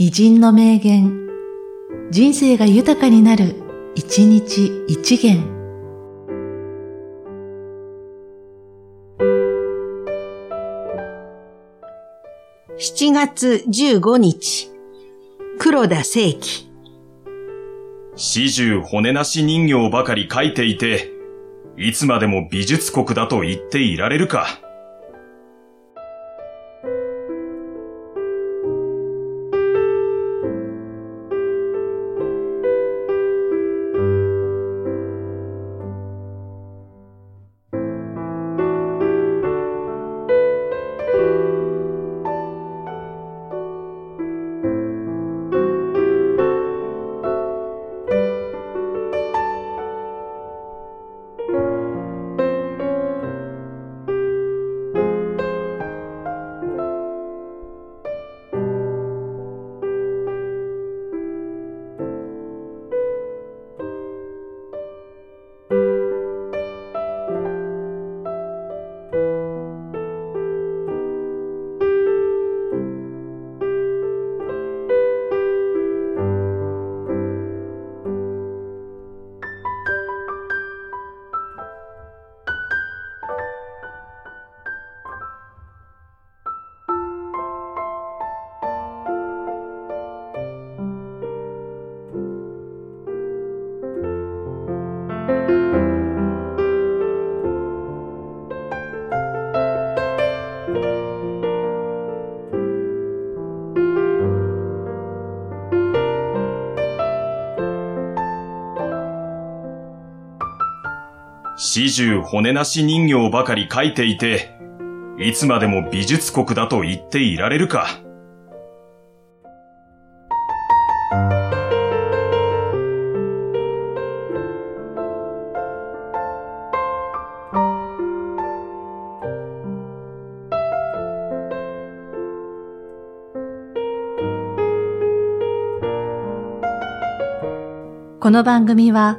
偉人の名言、人生が豊かになる、一日一元。7月15日、黒田清輝。始終骨なし人形ばかり描いていて、いつまでも美術国だと言っていられるか。始終骨なし人形ばかり描いていて、いつまでも美術国だと言っていられるか。この番組は、